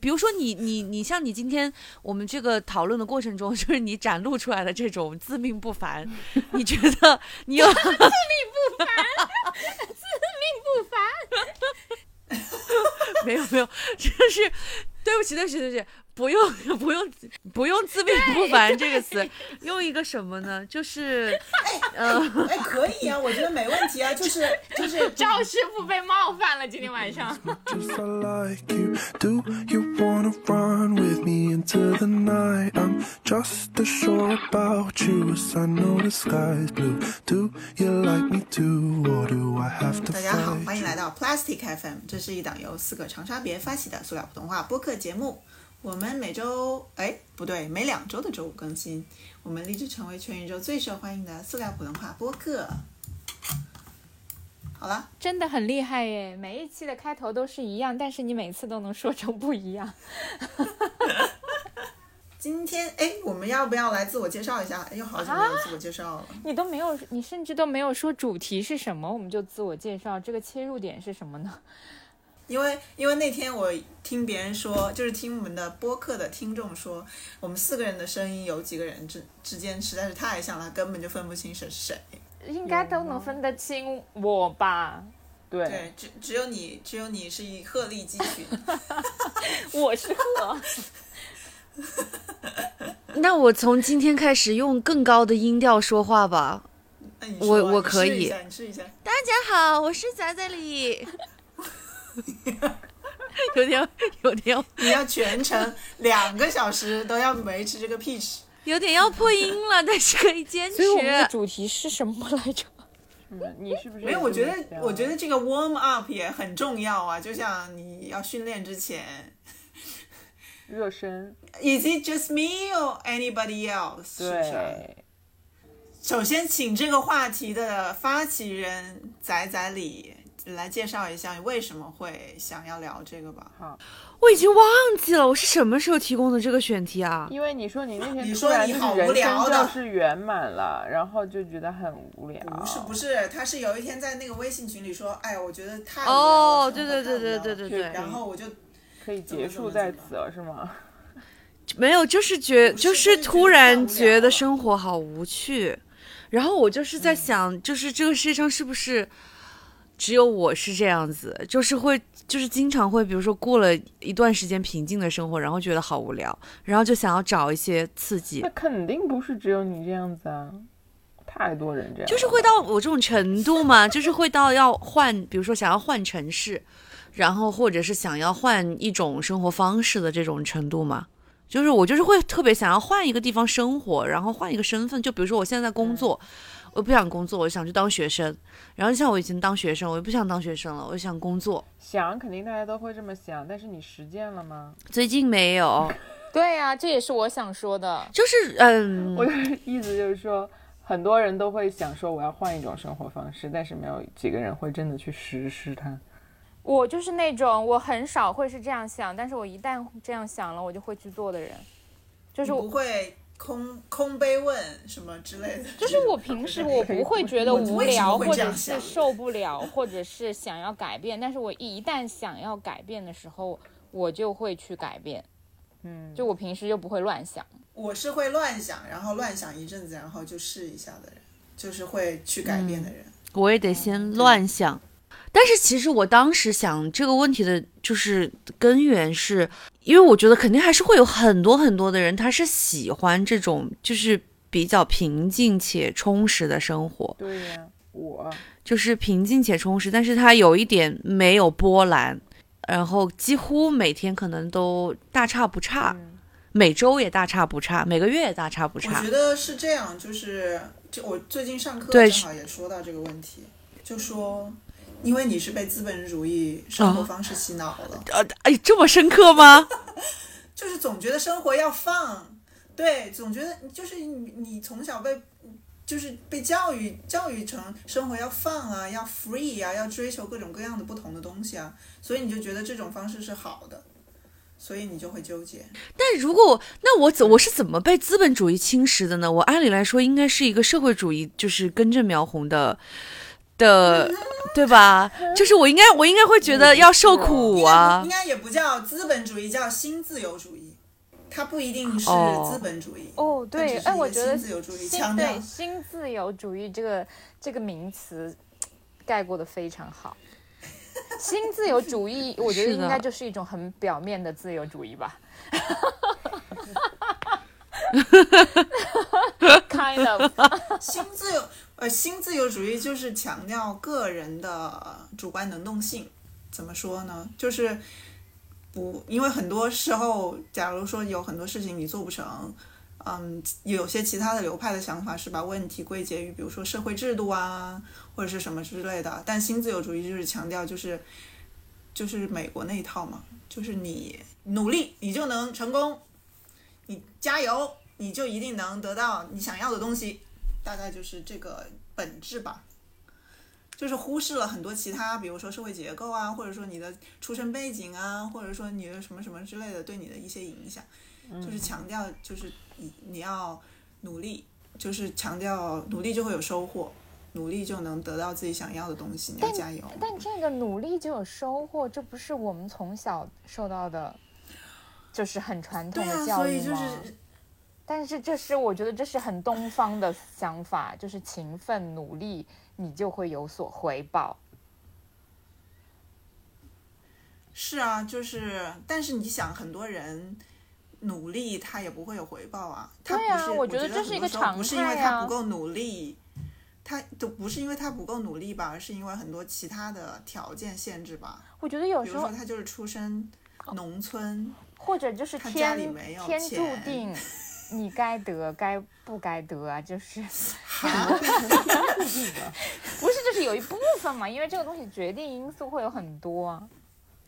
比如说你你你像你今天我们这个讨论的过程中，就是你展露出来的这种自命不凡，你觉得 你有自命不凡，自命不凡？没有没有，这是对不起对不起对不起。不用不用不用自命不凡这个词，用一个什么呢？就是，呃，哎，可以啊，我觉得没问题啊，就是就是 赵师傅被冒犯了，今天晚上。大家好，欢迎来到 Plastic FM，这是一档由四个长沙别发起的塑料普通话播客节目。我们每周哎不对，每两周的周五更新。我们立志成为全宇宙最受欢迎的塑料普通话播客。好了，真的很厉害耶！每一期的开头都是一样，但是你每次都能说成不一样。今天哎，我们要不要来自我介绍一下？又好久没有自我介绍了。你都没有，你甚至都没有说主题是什么，我们就自我介绍。这个切入点是什么呢？因为因为那天我听别人说，就是听我们的播客的听众说，我们四个人的声音有几个人之之间实在是太像了，根本就分不清谁是谁。应该都能分得清我吧？对，只只有你，只有你是以鹤立鸡群。我是鹤。那我从今天开始用更高的音调说话吧。我我可以。你试一下。大家好，我是仔仔李。有 点有点，你要全程两个小时都要维持这个 pitch，有点要破音了，但是可以坚持。所以我们的主题是什么来着？你是不是没有？我觉得我觉得这个 warm up 也很重要啊，就像你要训练之前热身。Is it just me or anybody else？对。首先，请这个话题的发起人仔仔李。来介绍一下你为什么会想要聊这个吧。好，我已经忘记了我是什么时候提供的这个选题啊？因为你说你那天突然就是人生教室圆满了，然后就觉得很无聊。不是不是，他是有一天在那个微信群里说：“哎，我觉得太哦，对对对对对对对。”然后我就可以结束在此了，是吗？没有，就是觉就是突然觉得生活好无趣，然后我就是在想，就是这个世界上是不是？只有我是这样子，就是会，就是经常会，比如说过了一段时间平静的生活，然后觉得好无聊，然后就想要找一些刺激。那肯定不是只有你这样子啊，太多人这样。就是会到我这种程度吗？就是会到要换，比如说想要换城市，然后或者是想要换一种生活方式的这种程度嘛？就是我就是会特别想要换一个地方生活，然后换一个身份。就比如说我现在在工作。我不想工作，我想去当学生。然后像我以前当学生，我又不想当学生了，我想工作。想肯定大家都会这么想，但是你实践了吗？最近没有。对呀，这也是我想说的。就是嗯，我的意思就是说，很多人都会想说我要换一种生活方式，但是没有几个人会真的去实施它。我就是那种我很少会是这样想，但是我一旦这样想了，我就会去做的人。就是不会。空空杯问什么之类的，就是我平时我不会觉得无聊，或者是受不了，或者是想要改变。但是我一旦想要改变的时候，我就会去改变。嗯，就我平时就不会乱想。我是会乱想，然后乱想一阵子，然后就试一下的人，就是会去改变的人。我也得先乱想。但是其实我当时想这个问题的，就是根源是，因为我觉得肯定还是会有很多很多的人，他是喜欢这种就是比较平静且充实的生活。对呀，我就是平静且充实，但是他有一点没有波澜，然后几乎每天可能都大差不差，每周也大差不差，每个月也大差不差。我觉得是这样，就是就我最近上课正好也说到这个问题，就说。因为你是被资本主义生活方式洗脑了，呃，哎，这么深刻吗？就是总觉得生活要放，对，总觉得就是你你从小被就是被教育教育成生活要放啊，要 free 啊，要追求各种各样的不同的东西啊，所以你就觉得这种方式是好的，所以你就会纠结。但如果那我怎我是怎么被资本主义侵蚀的呢？我按理来说应该是一个社会主义，就是根正苗红的。的，对吧？就是我应该，我应该会觉得要受苦啊应。该也不叫资本主义，叫新自由主义。它不一定是哦资本主义。哦，对，哎，我觉得新自由主义新强调对新自由主义这个这个名词概括的非常好。新自由主义，我觉得应该就是一种很表面的自由主义吧。kind of，新自由呃，新自由主义就是强调个人的主观能动性。怎么说呢？就是不，因为很多时候，假如说有很多事情你做不成，嗯，有些其他的流派的想法是把问题归结于，比如说社会制度啊，或者是什么之类的。但新自由主义就是强调，就是就是美国那一套嘛，就是你努力，你就能成功，你加油，你就一定能得到你想要的东西。大概就是这个本质吧，就是忽视了很多其他，比如说社会结构啊，或者说你的出身背景啊，或者说你的什么什么之类的对你的一些影响，就是强调就是你你要努力，就是强调努力就会有收获，努力就能得到自己想要的东西，你要加油。但这个努力就有收获，这不是我们从小受到的，就是很传统的教育所以就吗？是但是这是我觉得这是很东方的想法，就是勤奋努力，你就会有所回报。是啊，就是，但是你想，很多人努力他也不会有回报啊。他对啊不是，我觉觉得这是一个很多时候不是因为他不够努力，他都不是因为他不够努力吧，而是因为很多其他的条件限制吧。我觉得有时候他就是出身农村，或者就是他家里天没有天注钱定，你该得该不该得啊，就是哈，不是就是有一部分嘛，因为这个东西决定因素会有很多啊，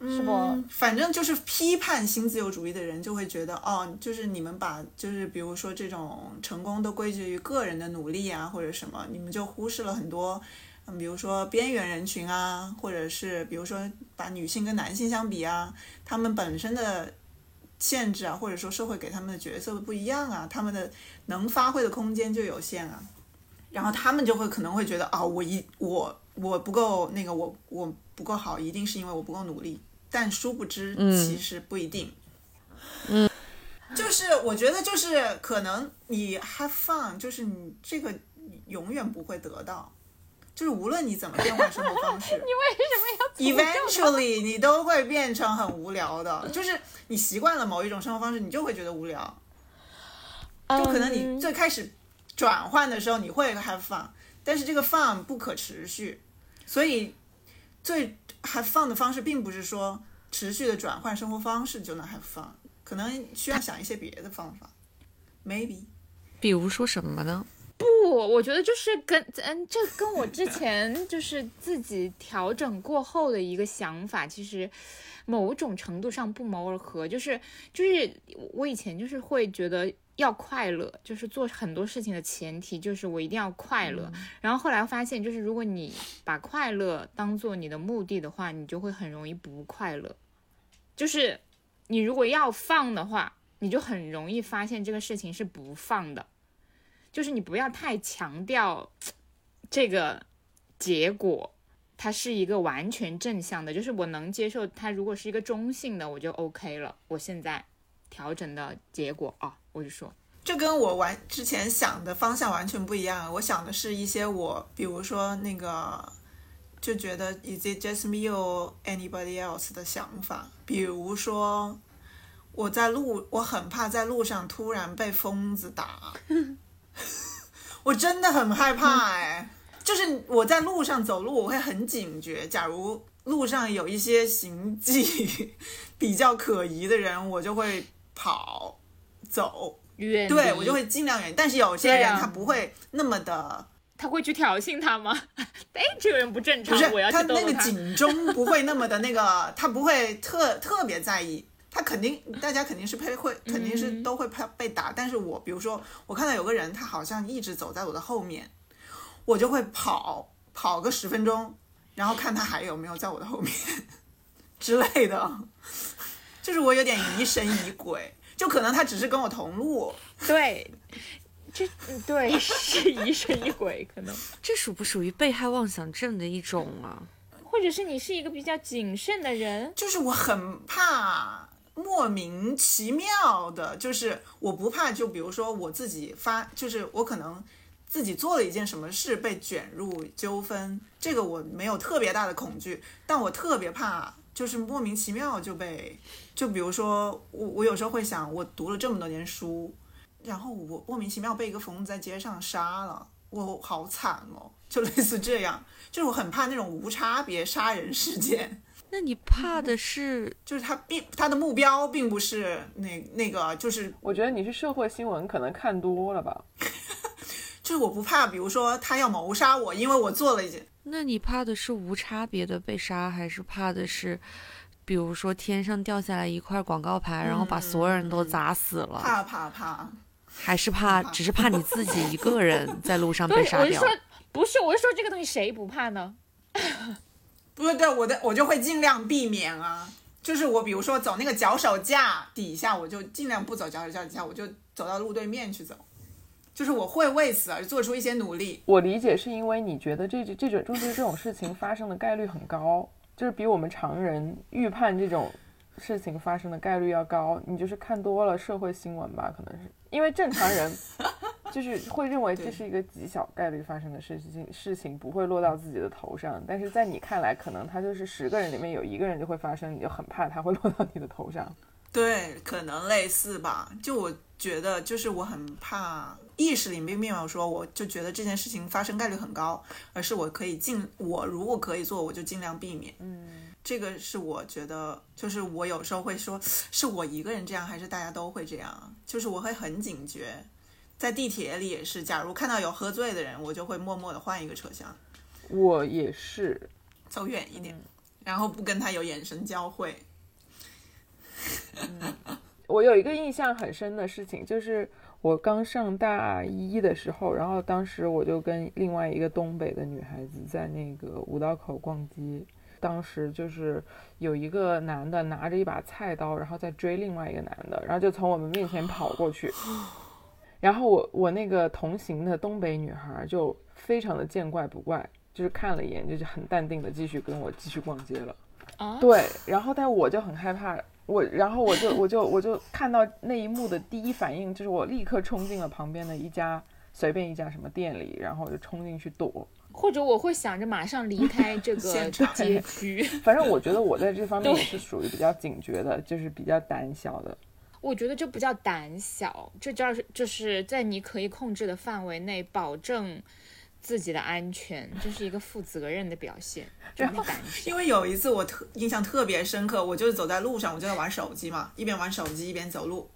是不？嗯，反正就是批判新自由主义的人就会觉得，哦，就是你们把就是比如说这种成功都归结于个人的努力啊，或者什么，你们就忽视了很多，嗯，比如说边缘人群啊，或者是比如说把女性跟男性相比啊，他们本身的限制啊，或者说社会给他们的角色不一样啊，他们的能发挥的空间就有限啊，然后他们就会可能会觉得，啊、我一我我不够那个，我我不够好，一定是因为我不够努力。但殊不知，其实不一定。嗯，就是我觉得，就是可能你 have fun，就是你这个永远不会得到，就是无论你怎么变换生活方式，你为什么要 eventually 你都会变成很无聊的。就是你习惯了某一种生活方式，你就会觉得无聊。就可能你嗯最开始转换的时候，你会 have fun，但是这个 fun 不可持续，所以最 have fun 的方式并不是说持续的转换生活方式就能 have fun，可能需要想一些别的方法，maybe。比如说什么呢？不，我觉得就是跟嗯，这跟我之前就是自己调整过后的一个想法，其实某种程度上不谋而合。就是就是我以前就是会觉得要快乐，就是做很多事情的前提就是我一定要快乐。然后后来发现，就是如果你把快乐当做你的目的的话，你就会很容易不快乐。就是你如果要放的话，你就很容易发现这个事情是不放的。就是你不要太强调这个结果，它是一个完全正向的，就是我能接受它。如果是一个中性的，我就 OK 了。我现在调整的结果啊，我就说，这跟我完之前想的方向完全不一样。我想的是一些我，比如说那个，就觉得 is it just me or anybody else 的想法。比如说，我在路，我很怕在路上突然被疯子打，我真的很害怕哎、就是我在路上走路，我会很警觉。假如路上有一些行迹比较可疑的人，我就会跑走。远对我就会尽量远，但是有些人他不会那么的，他会去挑衅他吗？哎，这个人不正常不是，我要他那个。警钟不会那么的那个，他不会特特别在意，他肯定大家肯定是被会肯定是嗯。都会怕被打，但是我比如说我看到有个人他好像一直走在我的后面，我就会跑跑个十分钟，然后看他还有没有在我的后面之类的，就是我有点疑神疑鬼，就可能他只是跟我同路，对，这对是疑神疑鬼，可能。这属不属于被害妄想症的一种啊？或者是你是一个比较谨慎的人，就是我很怕莫名其妙的，就是我不怕，就比如说我自己发，就是我可能自己做了一件什么事被卷入纠纷，这个我没有特别大的恐惧，但我特别怕，就是莫名其妙就被，就比如说我我有时候会想，我读了这么多年书，然后我莫名其妙被一个疯子在街上杀了，我好惨哦，就类似这样。就是我很怕那种无差别杀人事件。那你怕的是，就是他并他的目标并不是那那个，就是我觉得你是社会新闻可能看多了吧。就是我不怕，比如说他要谋杀我，因为我做了一件。那你怕的是无差别的被杀，还是怕的是，比如说天上掉下来一块广告牌，然后把所有人都砸死了？怕怕怕，还是怕？只是怕你自己一个人在路上被杀掉？不是，我是说这个东西谁不怕呢？不是，对，我的我就会尽量避免啊。就是我，比如说走那个脚手架底下，我就尽量不走脚手架底下，我就走到路对面去走。就是我会为此而做出一些努力。我理解是因为你觉得这这种就是这种事情发生的概率很高，就是比我们常人预判这种事情发生的概率要高。你就是看多了社会新闻吧，可能是因为正常人。就是会认为这是一个极小概率发生的事情，事情不会落到自己的头上。但是在你看来，可能它就是十个人里面有一个人就会发生，你就很怕它会落到你的头上。对，可能类似吧。就我觉得，就是我很怕意识里面并没有说，我就觉得这件事情发生概率很高，而是我可以尽我如果可以做，我就尽量避免。嗯，这个是我觉得，就是我有时候会说，是我一个人这样，还是大家都会这样？就是我会很警觉。在地铁里也是，假如看到有喝醉的人，我就会默默的换一个车厢。我也是，走远一点，然后不跟他有眼神交汇。我有一个印象很深的事情，就是我刚上大一的时候，然后当时我就跟另外一个东北的女孩子在那个五道口逛街，当时就是有一个男的拿着一把菜刀，然后在追另外一个男的，然后就从我们面前跑过去。然后我我那个同行的东北女孩就非常的见怪不怪，就是看了一眼，就是很淡定的继续跟我继续逛街了。啊，对，然后但我就很害怕，我然后我就我就我就看到那一幕的第一反应就是我立刻冲进了旁边的一家随便一家什么店里，然后我就冲进去躲，或者我会想着马上离开这个街区。反正我觉得我在这方面也是属于比较警觉的，就是比较胆小的。我觉得这不叫胆小，这叫就是在你可以控制的范围内保证自己的安全，这是一个负责任的表现。然后，因为有一次我特印象特别深刻，我就是走在路上，我就在玩手机嘛，一边玩手机一边走路，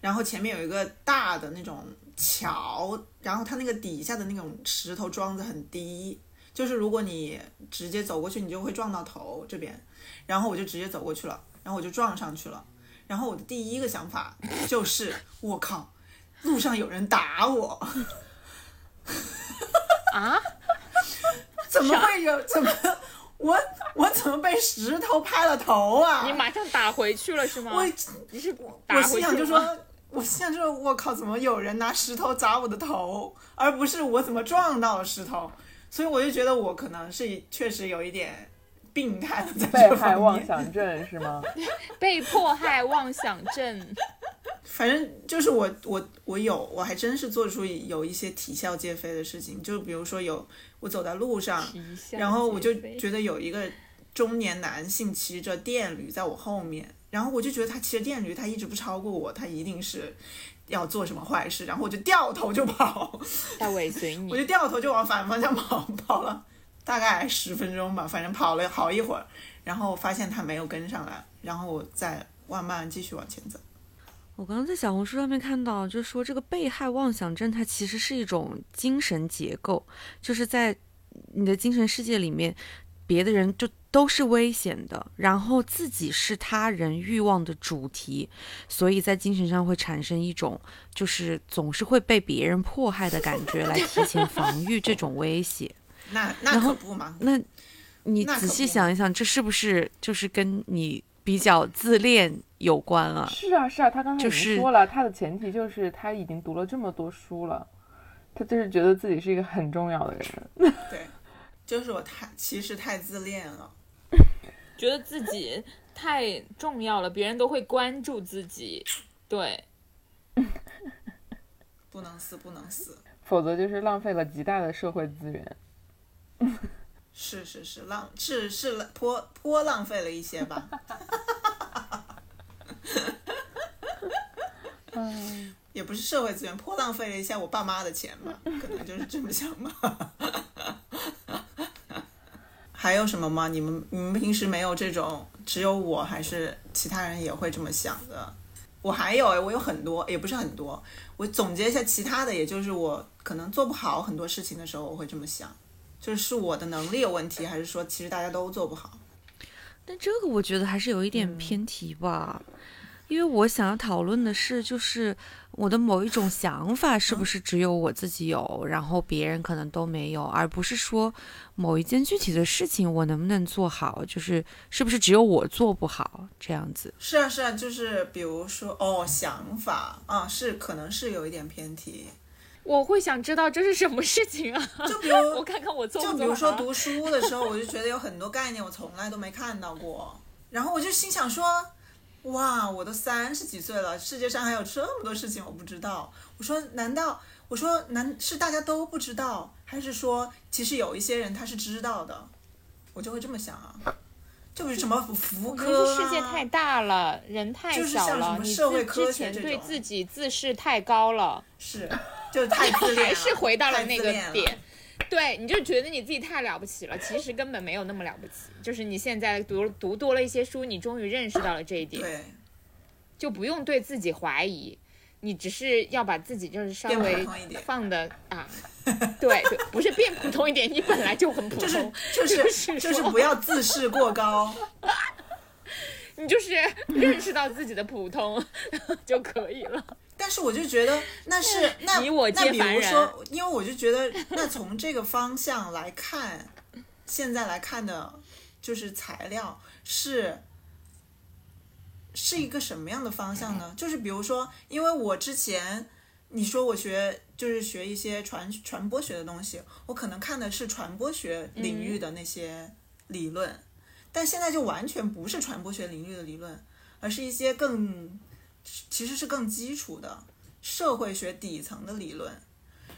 然后前面有一个大的那种桥，然后它那个底下的那种石头桩子很低，就是如果你直接走过去，你就会撞到头这边，然后我就直接走过去了，然后我就撞上去了。然后我的第一个想法就是，我靠，路上有人打我！啊？怎么会有？怎么我我怎么被石头拍了头啊？你马上打回去了是吗？我你是我心想就说，我心想就说，我靠，怎么有人拿石头砸我的头，而不是我怎么撞到了石头？所以我就觉得我可能是确实有一点。病态的被害妄想症是吗？被迫害妄想症，反正就是我我我有我还真是做出有一些啼笑皆非的事情，就比如说有我走在路上，然后我就觉得有一个中年男性骑着电驴在我后面，然后我就觉得他骑着电驴，他一直不超过我，他一定是要做什么坏事，然后我就掉头就跑，他尾随你，我就掉头就往反方向跑跑了。大概十分钟吧，反正跑了好一会儿，然后发现他没有跟上来，然后我再慢慢继续往前走。我刚刚在小红书上面看到，就是说这个被害妄想症，它其实是一种精神结构，就是在你的精神世界里面，别的人就都是危险的，然后自己是他人欲望的主题，所以在精神上会产生一种就是总是会被别人迫害的感觉，来提前防御这种威胁。那那可不嘛？那，你仔细想一想，这是不是就是跟你比较自恋有关啊？是啊，是啊，他刚才已经说了，他的前提就是他已经读了这么多书了。他就是觉得自己是一个很重要的人。对，就是我太其实太自恋了，觉得自己太重要了，别人都会关注自己。对，不能死，不能死。否则就是浪费了极大的社会资源。是是是，浪是是颇颇浪费了一些吧。嗯，也不是社会资源，颇浪费了一下我爸妈的钱吧，可能就是这么想吧。还有什么吗？你们你们平时没有这种，只有我还是其他人也会这么想的？我还有哎，我有很多，也不是很多。我总结一下其他的，也就是我可能做不好很多事情的时候，我会这么想，就是是我的能力有问题，还是说其实大家都做不好？但这个我觉得还是有一点偏题吧。因为我想要讨论的是，就是我的某一种想法是不是只有我自己有，然后别人可能都没有，而不是说某一件具体的事情我能不能做好，就是是不是只有我做不好这样子。是啊，是啊，就是比如说哦，想法啊，是可能是有一点偏题。我会想知道这是什么事情啊？就比如 我看看我做做就比如说读书的时候，我就觉得有很多概念我从来都没看到过，然后我就心想说。哇，我都三十几岁了，世界上还有这么多事情我不知道。我说，难道我说难是大家都不知道，还是说其实有一些人他是知道的？我就会这么想啊，就比如什么福科啊，世界太大了，人太少了，你之前对自己自视太高了，是，就太自恋，还是回到了那个点。对，你就觉得你自己太了不起了，其实根本没有那么了不起。就是你现在读读多了一些书，你终于认识到了这一点，对，就不用对自己怀疑，你只是要把自己就是稍微放的啊，对对，不是变普通一点，你本来就很普通，就是就是不要自视过高，你就是认识到自己的普通 就可以了。但是我就觉得那是 那那比如说，因为我就觉得那从这个方向来看，现在来看的，就是材料是是一个什么样的方向呢？就是比如说，因为我之前你说我学就是学一些传传播学的东西，我可能看的是传播学领域的那些理论，但现在就完全不是传播学领域的理论，而是一些更。其实是更基础的社会学底层的理论，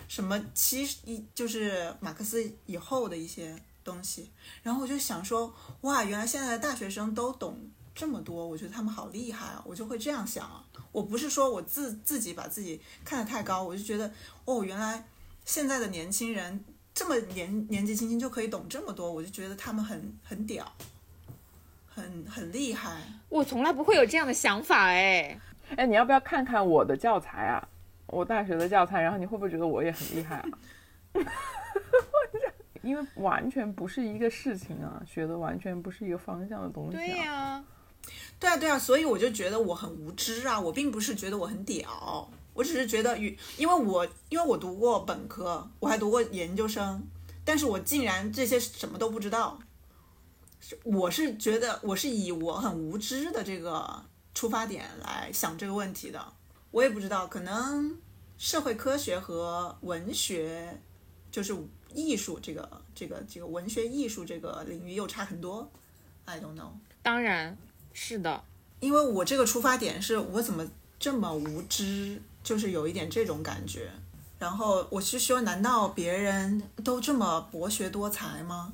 什么其实一就是马克思以后的一些东西。然后我就想说，哇，原来现在的大学生都懂这么多，我觉得他们好厉害啊！我就会这样想啊。我不是说我自自己把自己看得太高，我就觉得哦，原来现在的年轻人这么年年纪轻轻就可以懂这么多，我就觉得他们很很屌，很很厉害。我从来不会有这样的想法哎。哎，你要不要看看我的教材啊？我大学的教材，然后你会不会觉得我也很厉害啊？因为完全不是一个事情啊，学的完全不是一个方向的东西。对呀，对啊，对啊，所以我就觉得我很无知啊！我并不是觉得我很屌，我只是觉得与因为我因为我读过本科，我还读过研究生，但是我竟然这些什么都不知道。是我是觉得我是以我很无知的这个。出发点来想这个问题的，我也不知道，可能社会科学和文学，就是艺术这个这个这个文学艺术这个领域又差很多，I don't know。当然是的，因为我这个出发点是我怎么这么无知，就是有一点这种感觉。然后我是说，难道别人都这么博学多才吗？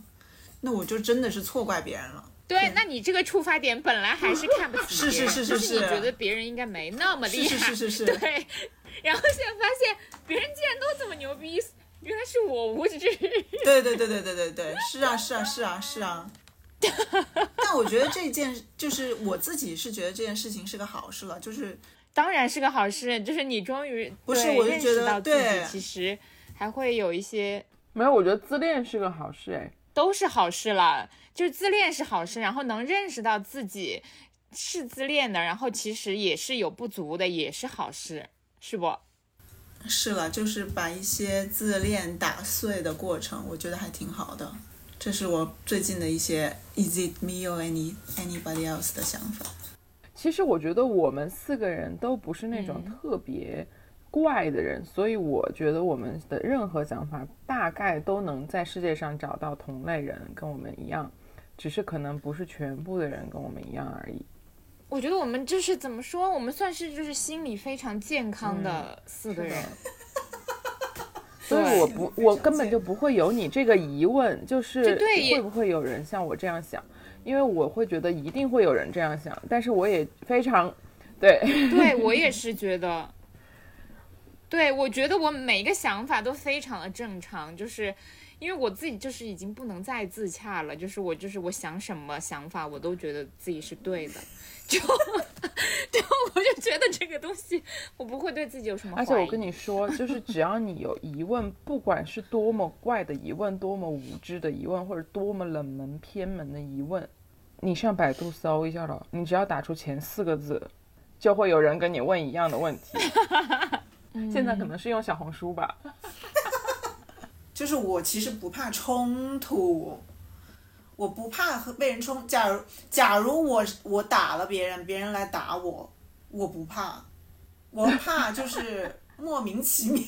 那我就真的是错怪别人了。对，那你这个出发点本来还是看不起别人，就是你觉得别人应该没那么厉害，是是是是，对。然后现在发现别人竟然都这么牛逼，原来是我无知。对对对对对对对，是啊是啊是啊是啊。但我觉得这件就是我自己是觉得这件事情是个好事了，就是当然是个好事，就是你终于不是我就觉得对，其实还会有一些没有，我觉得自恋是个好事哎，都是好事了。就是自恋是好事，然后能认识到自己是自恋的，然后其实也是有不足的，也是好事，是不？是了，就是把一些自恋打碎的过程，我觉得还挺好的。这是我最近的一些 Is it me or any anybody else 的想法。其实我觉得我们四个人都不是那种特别怪的人，所以我觉得我们的任何想法大概都能在世界上找到同类人跟我们一样，只是可能不是全部的人跟我们一样而已。我觉得我们就是怎么说，我们算是就是心理非常健康的四个人。所以我不，我根本就不会有你这个疑问，就是会不会有人像我这样想？因为我会觉得一定会有人这样想，但是我也非常，对，对我也是觉得，对我觉得我每一个想法都非常的正常，就是因为我自己就是已经不能再自洽了，就是我就是我想什么想法我都觉得自己是对的，就就我就觉得这个东西我不会对自己有什么，而且我跟你说，就是只要你有疑问，不管是多么怪的疑问，多么无知的疑问，或者多么冷门偏门的疑问。你上百度搜一下了，你只要打出前四个字，就会有人跟你问一样的问题。现在可能是用小红书吧。就是我其实不怕冲突，我不怕和被人冲。假如假如我我打了别人，别人来打我，我不怕，我怕就是莫名其妙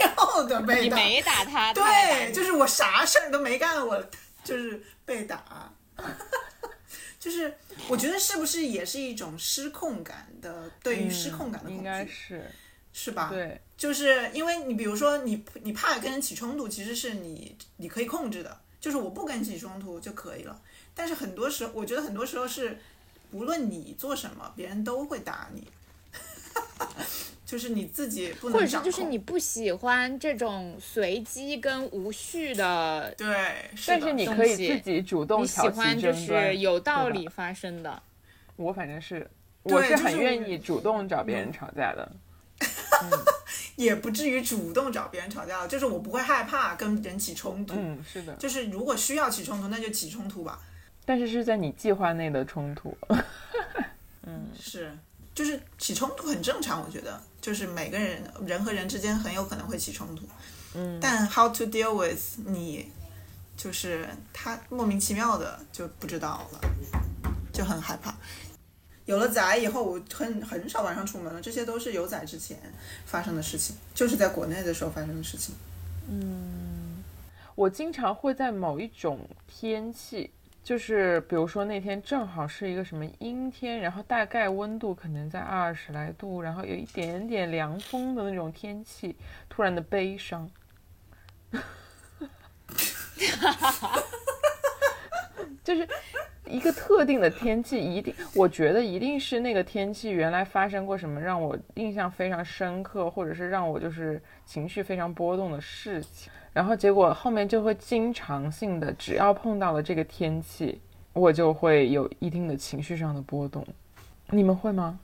的被打。你没打他，对，就是我啥事儿都没干，我就是被打。就是我觉得是不是也是一种失控感的，对于失控感的恐惧，应该是，是吧？对，就是因为你比如说你你怕跟人起冲突，其实是你你可以控制的，就是我不跟起冲突就可以了。但是很多时候，我觉得很多时候是，无论你做什么，别人都会打你。就是你自己不能或者是就是你不喜欢这种随机跟无序的，对，但是你可以自己主动。你喜欢就是有道理发生的。我反正是，我是很愿意主动找别人吵架的。也不至于主动找别人吵架，就是我不会害怕跟人起冲突。嗯，是的。就是如果需要起冲突，那就起冲突吧。但是是在你计划内的冲突。嗯，是。就是起冲突很正常，我觉得，就是每个人人和人之间很有可能会起冲突，嗯，但 how to deal with 你，就是他莫名其妙的就不知道了，就很害怕。有了崽以后，我很很少晚上出门了，这些都是有崽之前发生的事情，就是在国内的时候发生的事情。嗯，我经常会在某一种天气。就是比如说那天正好是一个什么阴天，然后大概温度可能在二十来度，然后有一点点凉风的那种天气，突然的悲伤，哈哈哈哈哈就是一个特定的天气，一定我觉得一定是那个天气原来发生过什么让我印象非常深刻，或者是让我就是情绪非常波动的事情。然后结果后面就会经常性的，只要碰到了这个天气，我就会有一定的情绪上的波动。你们会吗？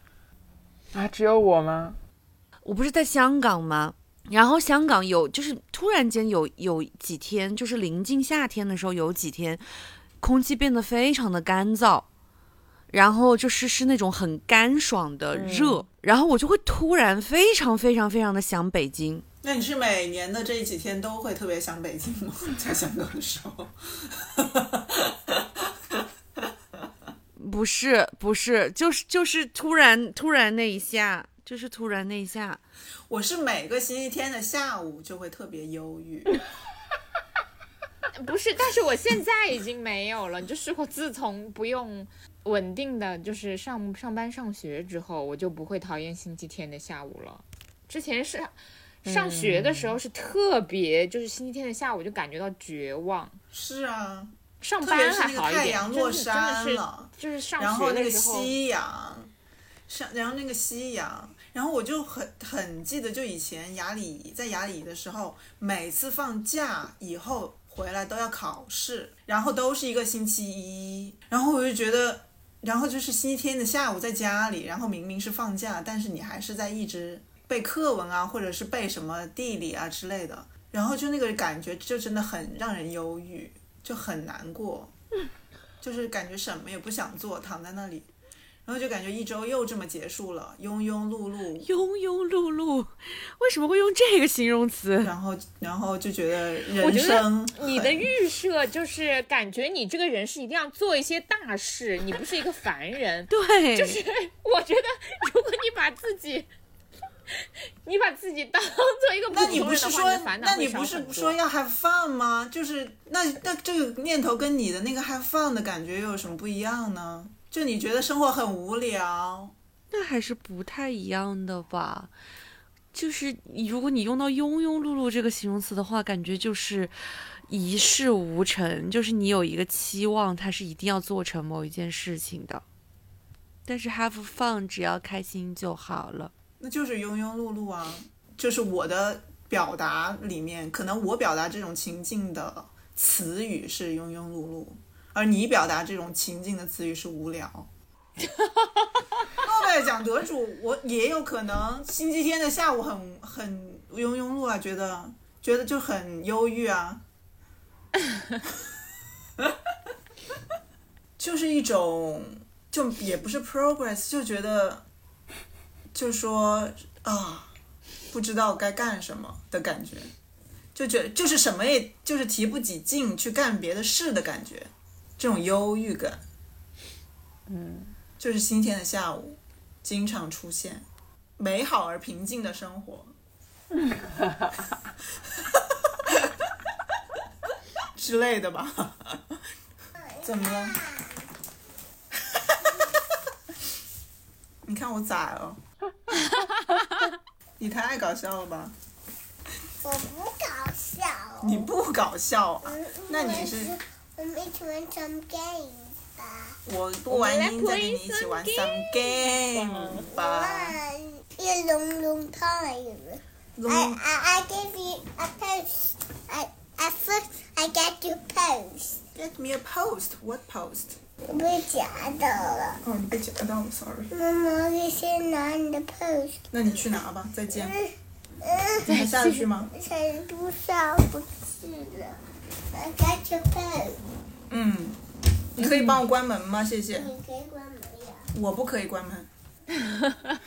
啊，只有我吗？我不是在香港吗？然后香港有，就是突然间有有几天，就是临近夏天的时候，有几天空气变得非常的干燥，然后就是是那种很干爽的热，然后我就会突然非常非常非常的想北京。那你是每年的这几天都会特别想北京吗？在香港的时候？不是，不是，就是就是突然突然那一下，就是突然那一下。我是每个星期天的下午就会特别忧郁。不是，但是我现在已经没有了。就是我自从不用稳定的就是上上班上学之后，我就不会讨厌星期天的下午了。之前是。上学的时候是特别，就是星期天的下午就感觉到绝望。是啊，上班还好一点，太阳落山了，就是上然后那个夕阳，上然后那个夕阳，然后我就很很记得，就以前雅里在雅里的时候，每次放假以后回来都要考试，然后都是一个星期一，然后我就觉得，然后就是星期天的下午在家里，然后明明是放假，但是你还是在一直。背课文啊，或者是背什么地理啊之类的，然后就那个感觉就真的很让人忧郁，就很难过，就是感觉什么也不想做，躺在那里，然后就感觉一周又这么结束了，庸庸碌碌，庸庸碌碌，为什么会用这个形容词？然后，然后就觉得人生，你的预设就是感觉你这个人是一定要做一些大事，你不是一个凡人，对，就是 我觉得如果你把自己。你把自己当做一个普那你不是说那你不是说要 have fun 吗？就是那那这个念头跟你的那个 have fun 的感觉又有什么不一样呢？就你觉得生活很无聊，那还是不太一样的吧。就是如果你用到庸庸碌碌这个形容词的话，感觉就是一事无成，就是你有一个期望，它是一定要做成某一件事情的。但是 have fun 只要开心就好了。那就是庸庸碌碌啊。就是我的表达里面，可能我表达这种情境的词语是庸庸碌碌，而你表达这种情境的词语是无聊。诺贝尔奖得主，我也有可能星期天的下午很很庸庸碌啊，觉得觉得就很忧郁啊，就是一种就也不是 progress，就觉得就说啊，不知道该干什么的感觉，就觉就是什么也就是提不起劲去干别的事的感觉，这种忧郁感，嗯，就是星期天的下午经常出现，美好而平静的生活。之类的吧？怎么了？你看我咋了？你太搞笑了吧？我不搞笑。你不搞笑啊？嗯那你是我们一起玩 some game 吧。我播完音再跟你一起玩 some game 吧。玩一 long long time. I, Long- I, I give you a post. I, at first, I get you post. Get me a post. What post? 被夹到了。哦，你被夹到了，sorry。妈妈，你先拿你的 post。那你去拿吧，再见。嗯，你还下得去吗？程度上不去了。 嗯。你可以帮我关门吗？谢谢。你可以关门呀。我不可以关门。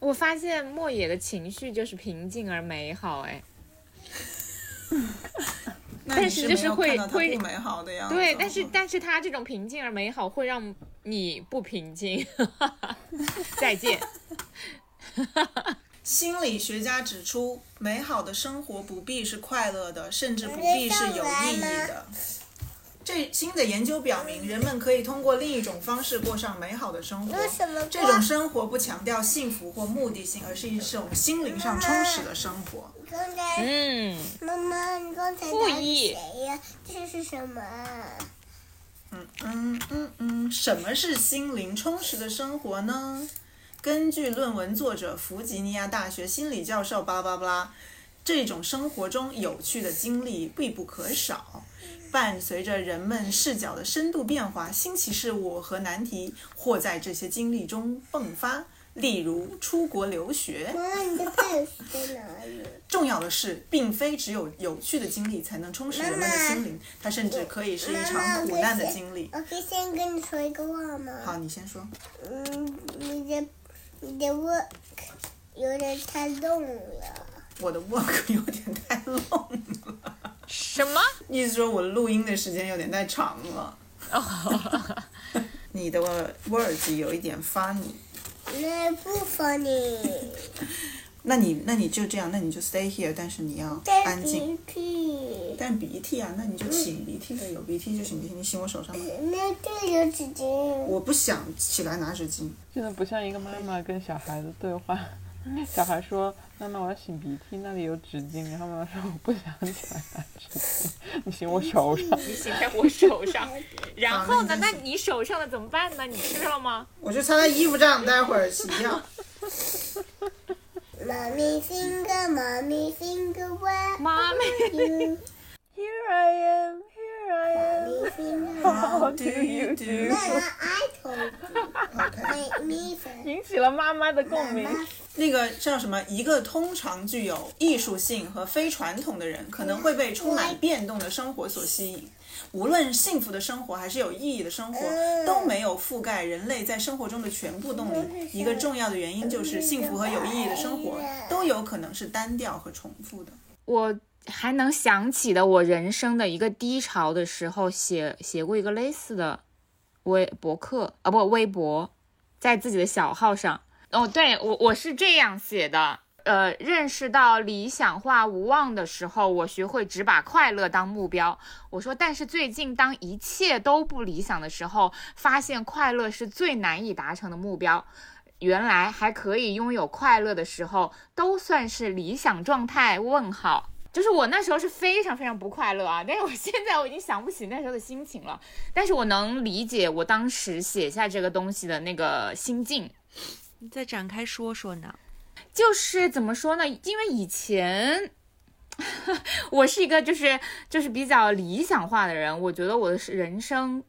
我发现莫野的情绪就是平静而美好，哎，但是就是会会美好的样子。对，但是但是他这种平静而美好会让你不平静。再见。心理学家指出，美好的生活不必是快乐的，甚至不必是有意义的。这新的研究表明，人们可以通过另一种方式过上美好的生活为。什么这种生活不强调幸福或目的性，而是一种心灵上充实的生活。刚才嗯，妈妈，你刚才打的复议谁呀？这是什么啊？嗯嗯嗯嗯，什么是心灵充实的生活呢？根据论文作者弗吉尼亚大学心理教授巴拉巴拉巴拉，这种生活中有趣的经历必不可少。伴随着人们视角的深度变化，新奇事物和难题或在这些经历中迸发。例如出国留学。妈，你的 post 在哪里？重要的是，并非只有有趣的经历才能充实人们的心灵，它甚至可以是一场苦难的经历。我可以先跟你说一个话吗？好，你先说。嗯，你的你的 work 有点太 long 了。我的 work 有点太 long 了，什么？意思说我录音的时间有点太长了。你的 words 有一点 funny，那不 funny。那你那你就这样，那你就 stay here，但是你要带安静。鼻涕。但鼻涕啊，那你就擤鼻涕呗，有鼻涕就擤鼻涕，你擤我手上吧。那这有纸巾。我不想起来拿纸巾。真的不像一个妈妈跟小孩子对话。小孩说：“妈妈，我要擤鼻涕，那里有纸巾。”然后妈妈说：“我不想起来拿纸巾，你擤我手上。”你擤在我手上，然后呢？那你手上的怎么办呢？你吃了吗？我就擦擦衣服上，待会儿洗掉。妈咪 finger，妈咪 finger，what 妈咪 you？Here I am, here I am. 咪 finger。How do you do？那 I told you。OK，Make me first。引起了妈妈的共鸣。那个叫什么？一个通常具有艺术性和非传统的人，可能会被充满变动的生活所吸引。无论幸福的生活还是有意义的生活，都没有覆盖人类在生活中的全部动力。一个重要的原因就是，幸福和有意义的生活都有可能是单调和重复的。我还能想起的，我人生的一个低潮的时候写写过一个类似的微博客啊，不微博，在自己的小号上。哦，对我我是这样写的，呃认识到理想化无望的时候，我学会只把快乐当目标。我说，但是最近当一切都不理想的时候，发现快乐是最难以达成的目标。原来还可以拥有快乐的时候，都算是理想状态？问号。就是我那时候是非常非常不快乐啊，但是我现在我已经想不起那时候的心情了，但是我能理解我当时写下这个东西的那个心境。你再展开说说呢？就是怎么说呢？因为以前 我是一个就是就是比较理想化的人，我觉得我的人生。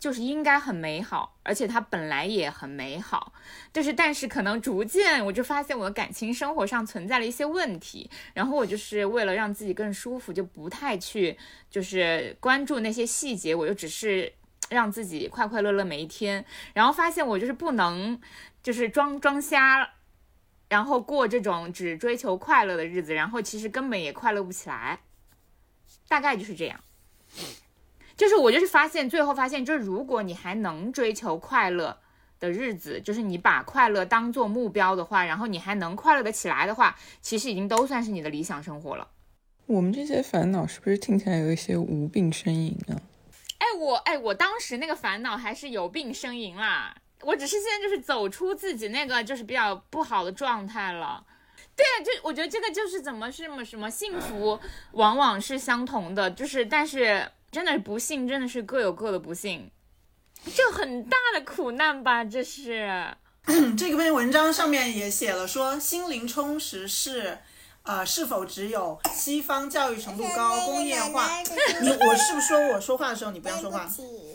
就是应该很美好，而且它本来也很美好，就是但是可能逐渐我就发现我的感情生活上存在了一些问题，然后我就是为了让自己更舒服，就不太去就是关注那些细节，我就只是让自己快快乐乐每一天，然后发现我就是不能就是装装瞎，然后过这种只追求快乐的日子，然后其实根本也快乐不起来，大概就是这样。就是我就是发现，最后发现，就是如果你还能追求快乐的日子，就是你把快乐当做目标的话，然后你还能快乐的起来的话，其实已经都算是你的理想生活了。我们这些烦恼是不是听起来有一些无病呻吟啊？哎，我哎，我当时那个烦恼还是有病呻吟啦。我只是现在就是走出自己那个就是比较不好的状态了。对啊，就我觉得这个就是怎么什么什么幸福，往往是相同的，就是但是。真的是不幸，真的是各有各的不幸，这很大的苦难吧？这是 这篇文章上面也写了，说心灵充实是，呃，是否只有西方教育程度高、工业化？你我是不是说我说话的时候你不要说话？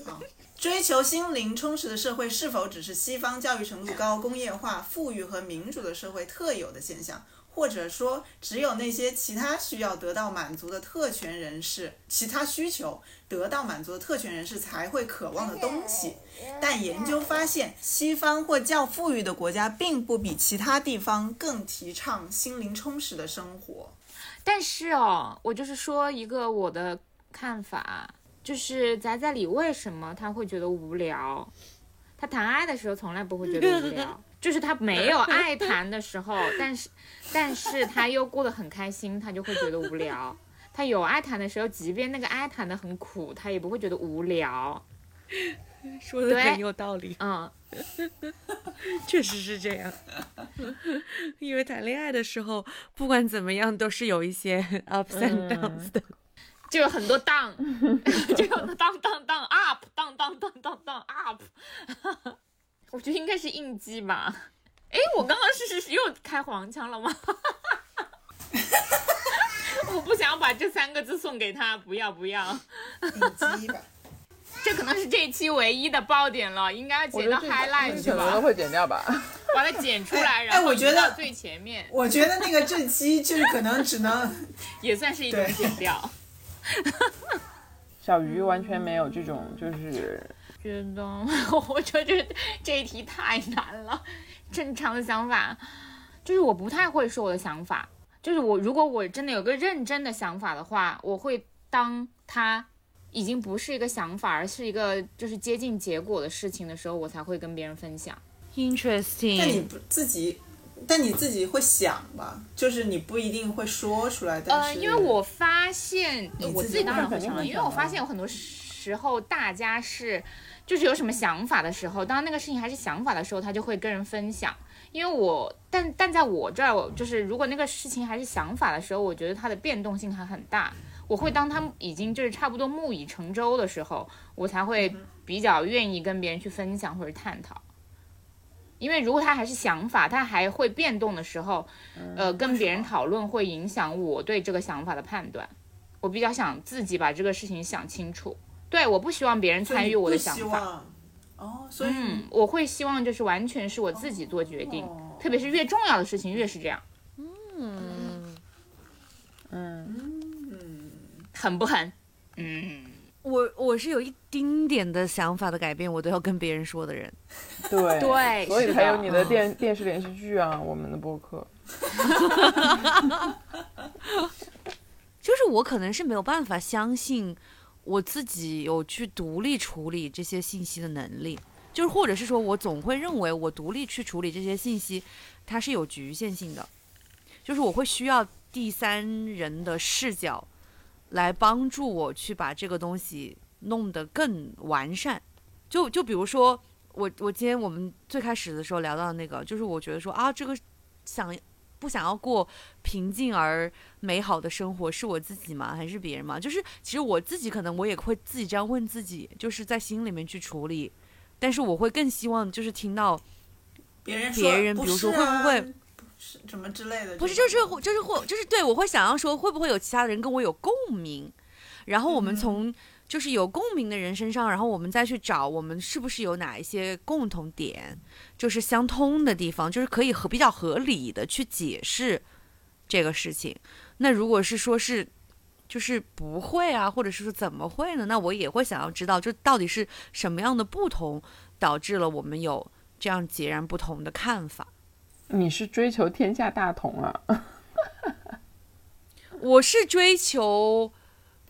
好，追求心灵充实的社会是否只是西方教育程度高、工业化、富裕和民主的社会特有的现象？或者说，只有那些其他需要得到满足的特权人士，其他需求得到满足的特权人士才会渴望的东西。但研究发现，西方或较富裕的国家并不比其他地方更提倡心灵充实的生活。但是哦，我就是说一个我的看法，就是仔仔里为什么他会觉得无聊？他谈爱的时候从来不会觉得无聊。就是他没有爱谈的时候，但是，但是他又过得很开心，他就会觉得无聊。他有爱谈的时候，即便那个爱谈的很苦，他也不会觉得无聊。说的很有道理。嗯，确实是这样。因为谈恋爱的时候，不管怎么样，都是有一些 ups and downs 的，就有很多 down，就有 down down down up，down down down down down up。我觉得应该是应激吧。哎，我刚刚是是又开黄腔了吗？我不想把这三个字送给他，不要不要。应激吧。这可能是这一期唯一的爆点了，应该剪到 highlight 去吧？可能会剪掉吧。把它剪出来，然后我觉得最前面。我觉得那个这期就是可能只能 也算是一种剪掉。小鱼完全没有这种就是。觉得，我觉得这一题太难了。正常的想法就是我不太会说我的想法，就是我如果我真的有个认真的想法的话，我会当它已经不是一个想法，而是一个就是接近结果的事情的时候，我才会跟别人分享。Interesting。但你不自己，但你自己会想吧？就是你不一定会说出来。呃，因为我发现我自己当然会想，因为我发现有很多时候大家是。就是有什么想法的时候，当那个事情还是想法的时候，他就会跟人分享。因为我，但但在我这儿，就是如果那个事情还是想法的时候，我觉得它的变动性还很大。我会当他已经就是差不多木已成舟的时候，我才会比较愿意跟别人去分享或者探讨。因为如果他还是想法，他还会变动的时候，呃，跟别人讨论会影响我对这个想法的判断。我比较想自己把这个事情想清楚。对，我不希望别人参与我的想法。哦，所以我会希望就是完全是我自己做决定，特别是越重要的事情越是这样。嗯嗯嗯，狠不狠？嗯，我我是有一丁点的想法的改变，我都要跟别人说的人。对对，所以才有你的电电视连续剧啊，我们的播客。就是我可能是没有办法相信。我自己有去独立处理这些信息的能力，就是或者是说我总会认为我独立去处理这些信息，它是有局限性的。就是我会需要第三人的视角来帮助我去把这个东西弄得更完善。就就比如说我我今天我们最开始的时候聊到那个，就是我觉得说啊，这个想不想要过平静而美好的生活，是我自己吗？还是别人吗？就是其实我自己可能我也会自己这样问自己，就是在心里面去处理。但是我会更希望就是听到别人别人，比如说会不会是什么之类的？不是，就是就是或就是对我会想要说，会不会有其他的人跟我有共鸣？然后我们从就是有共鸣的人身上，然后我们再去找我们是不是有哪一些共同点，就是相通的地方，就是可以和比较合理的去解释这个事情。那如果是说是就是不会啊，或者是说怎么会呢？那我也会想要知道，就到底是什么样的不同导致了我们有这样截然不同的看法。你是追求天下大同啊？我是追求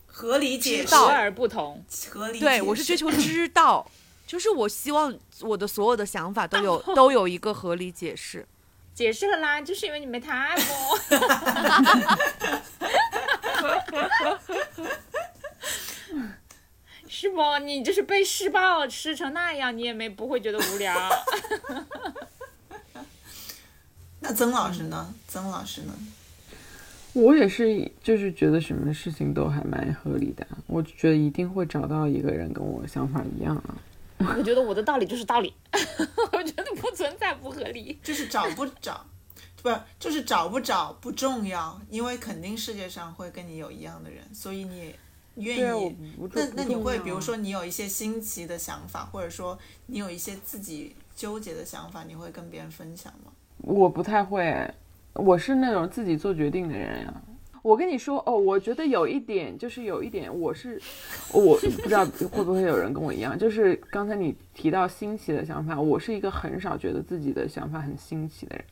合理解释而不同，合理对我是追求知道，就是我希望我的所有的想法都有 都有一个合理解释。解释了啦，就是因为你没谈过。是不？你就是被施暴施成那样，你也没不会觉得无聊。那曾老师呢？曾老师呢？我也是，就是觉得什么事情都还蛮合理的。我觉得一定会找到一个人跟我想法一样啊。我觉得我的道理就是道理，我觉得不存在不合理。就是找不找，不是就是找不找不重要，因为肯定世界上会跟你有一样的人，所以你愿意。那那你会比如说你有一些新奇的想法，或者说你有一些自己纠结的想法，你会跟别人分享吗？我不太会，我是那种自己做决定的人呀。我跟你说哦，我觉得有一点就是有一点，我是我不知道 会不会有人跟我一样，就是刚才你提到新奇的想法，我是一个很少觉得自己的想法很新奇的人。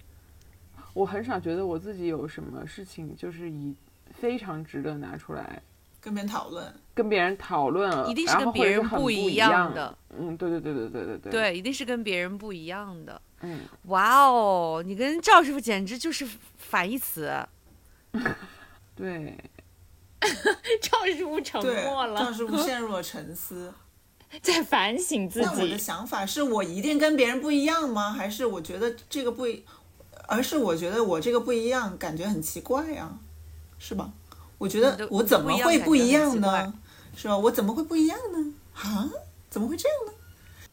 我很少觉得我自己有什么事情就是以非常值得拿出来跟别人讨论，跟别人讨论，一定是跟别人不一样的。嗯，对对对对对对对，对，一定是跟别人不一样的。嗯，哇哦，你跟赵师傅简直就是反义词。对，赵师傅沉默了。赵师傅陷入了沉思，在反省自己。那我的想法是我一定跟别人不一样吗？还是我觉得这个不一，而是我觉得我这个不一样，感觉很奇怪呀，是吧？我觉得我怎么会不一样呢？是吧？我怎么会不一样呢？啊？怎么会这样呢？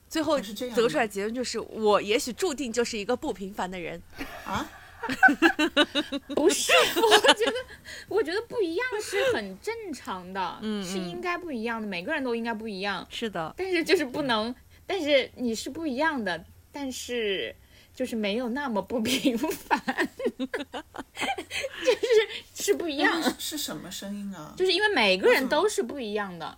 最后得出来结论就是，我也许注定就是一个不平凡的人啊。不是，我觉得，我觉得不一样是很正常的，嗯，是应该不一样的，每个人都应该不一样，是的。但是就是不能，但是你是不一样的，但是就是没有那么不平凡，就是是不一样。是什么声音啊？就是因为每个人都是不一样的。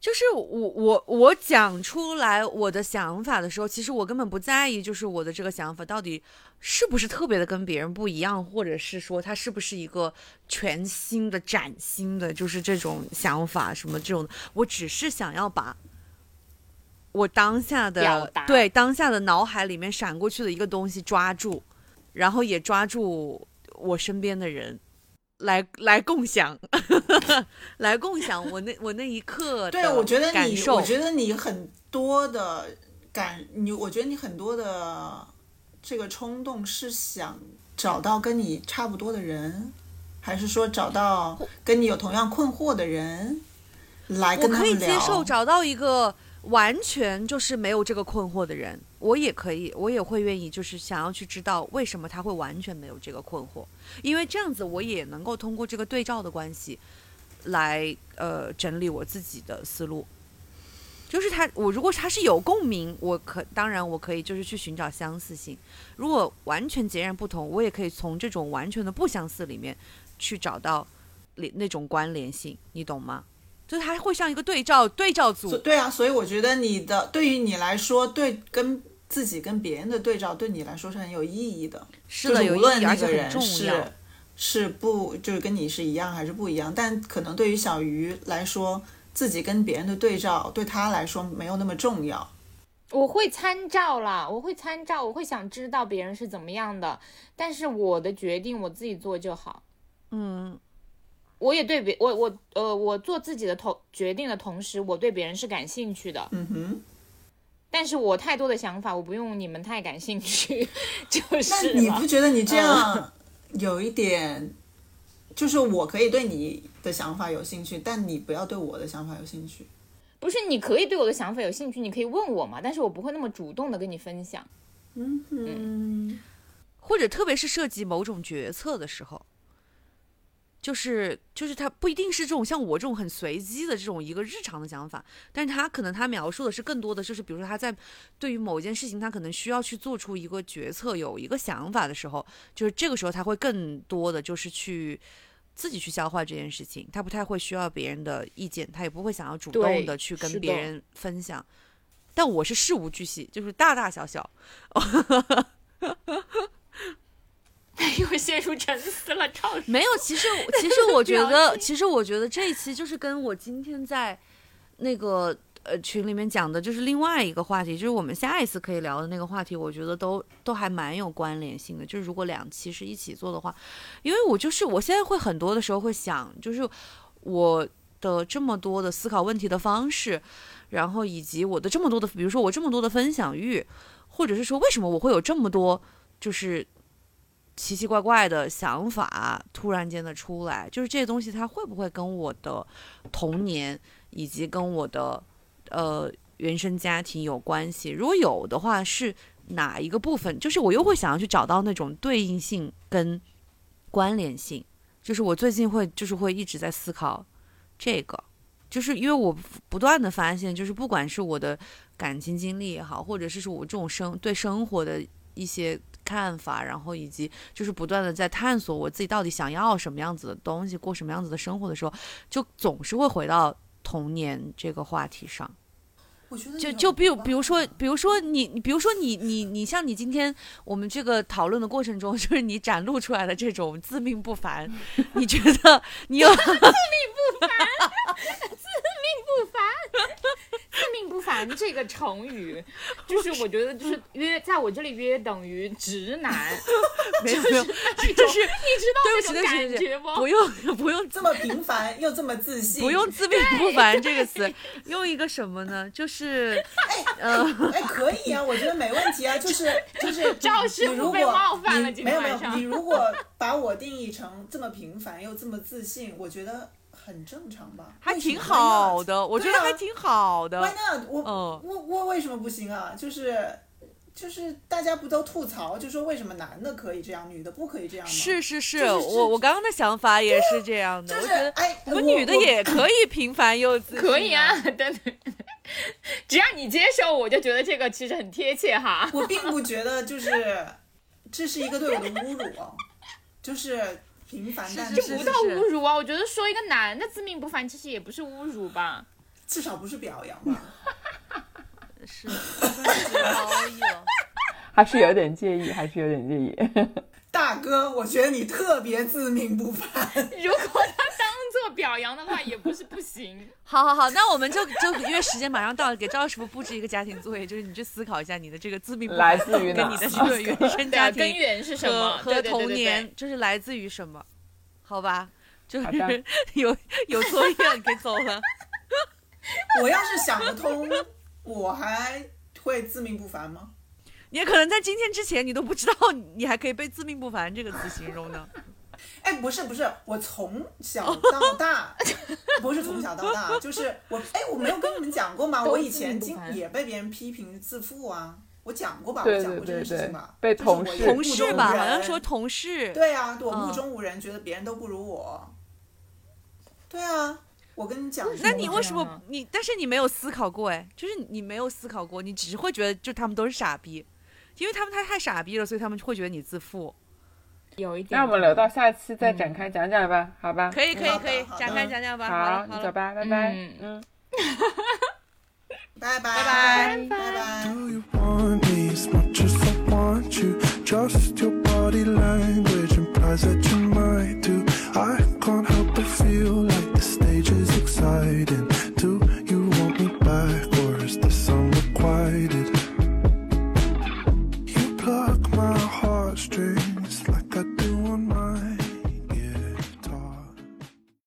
就是我我我讲出来我的想法的时候，其实我根本不在意，就是我的这个想法到底是不是特别的跟别人不一样，或者是说它是不是一个全新的、崭新的，就是这种想法什么这种。我只是想要把我当下的对当下的脑海里面闪过去的一个东西抓住，然后也抓住我身边的人。来来共享，来共享我那我那一刻对，我觉得你，我觉得你很多的感，你我觉得你很多的这个冲动是想找到跟你差不多的人，还是说找到跟你有同样困惑的人来跟他们聊？我可以接受找到一个。完全就是没有这个困惑的人，我也可以，我也会愿意，就是想要去知道为什么他会完全没有这个困惑，因为这样子我也能够通过这个对照的关系，来呃整理我自己的思路。就是他，我如果他是有共鸣，我可当然我可以就是去寻找相似性；如果完全截然不同，我也可以从这种完全的不相似里面去找到那那种关联性，你懂吗？就是它会像一个对照对照组，对啊，所以我觉得你的对于你来说，对跟自己跟别人的对照，对你来说是很有意义的。是的，无论那个人是是不就是跟你是一样还是不一样，但可能对于小鱼来说，自己跟别人的对照对他来说没有那么重要。我会参照啦，我会参照，我会想知道别人是怎么样的，但是我的决定我自己做就好。嗯，我也对别我我呃，我做自己的同决定的同时，我对别人是感兴趣的。嗯哼，但是我太多的想法，我不用你们太感兴趣，就是那。你不觉得你这样有一点，就是我可以对你的想法有兴趣，但你不要对我的想法有兴趣。不是，你可以对我的想法有兴趣，你可以问我嘛，但是我不会那么主动的跟你分享。嗯哼，或者特别是涉及某种决策的时候，就是就是他不一定是这种像我这种很随机的这种一个日常的想法，但是他可能他描述的是更多的就是，比如说他在对于某一件事情，他可能需要去做出一个决策，有一个想法的时候，就是这个时候他会更多的就是去。自己去消化这件事情，他不太会需要别人的意见，他也不会想要主动的去跟别人分享。但我是事无巨细，就是大大小小，又陷入沉思了，超 没有，其实其实我觉得，其实我觉得这一期就是跟我今天在那个呃群里面讲的，就是另外一个话题，就是我们下一次可以聊的那个话题，我觉得都都还蛮有关联性的。就是如果两期是一起做的话，因为我就是我现在会很多的时候会想，就是我的这么多的思考问题的方式，然后以及我的这么多的，比如说我这么多的分享欲，或者是说为什么我会有这么多就是奇奇怪怪的想法突然间的出来，就是这些东西它会不会跟我的童年以及跟我的呃原生家庭有关系？如果有的话，是哪一个部分？就是我又会想要去找到那种对应性跟关联性。就是我最近会就是会一直在思考这个，就是因为我不断的发现，就是不管是我的感情经历也好，或者是是我这种生对生活的一些看法，然后以及就是不断的在探索我自己到底想要什么样子的东西，过什么样子的生活的时候，就总是会回到童年这个话题上。我觉得就就比如比如说，比如说你你比如说你你你像你今天我们这个讨论的过程中，就是你展露出来的这种自命不凡，你觉得你有自命不凡这个成语，就是我觉得就是约在我这里约等于直男，没有没有，就是你知道对不起对不起那种感对不起觉不？不用不用这么平凡又这么自信，不用自命不凡这个词，用一个什么呢？就是呃，哎，可以啊，我觉得没问题啊，就是 就是赵师傅被你如果冒犯了你没有没有你如果把我定义成这么平凡又这么自信，我觉得很正常吧？还挺好的，我觉得还挺好 Why 的。not？我、嗯我我为什么不行啊？就是就是大家不都吐槽，就说为什么男的可以这样，女的不可以这样吗？是是是，就是我我刚刚的想法也是这样的，就是我觉得哎，我们女的也可以平凡又自信、可以啊，对对，只要你接受，我就觉得这个其实很贴切哈。我并不觉得就是这是一个对我的侮辱哦，就是平凡但是这不到侮辱啊，我觉得说一个男的自命不凡，其实也不是侮辱吧。至少不是表扬吧。是高义了。还是有点介意，还是有点介意。大哥，我觉得你特别自命不凡。如果他当做表扬的话，也不是不行。好好好，那我们就就因为时间马上到了，给赵师傅布置一个家庭作业，就是你去思考一下你的这个自命不凡来自于跟你的这个原生家庭 根源是什和么？和童年，就是来自于什么？好吧，就是 有有作业，你可以走了。我要是想得通，我还会自命不凡吗？你可能在今天之前，你都不知道你还可以被“自命不凡”这个词形容呢。哎，不是不是，我从小到大，不是从小到大，就是我哎，我没有跟你们讲过吗？我以前经也被别人批评自负啊，我讲过吧？对我讲过这个事情吧？被同事同事吧，好像说同事。对啊，我嗯目中无人，觉得别人都不如我。对啊，我跟你讲，那你为什么你？但是你没有思考过哎，就是你没有思考过，你只是会觉得就他们都是傻逼，因为他们太太傻逼了，所以他们会觉得你自负。有一点那我们留到下期再展开讲讲吧好吧可以可以可以展开讲讲吧好你走吧拜拜嗯哈哈哈拜拜拜拜拜 do you want me as much as i want you just your body language you my two i can't help but feel like the stage is exciting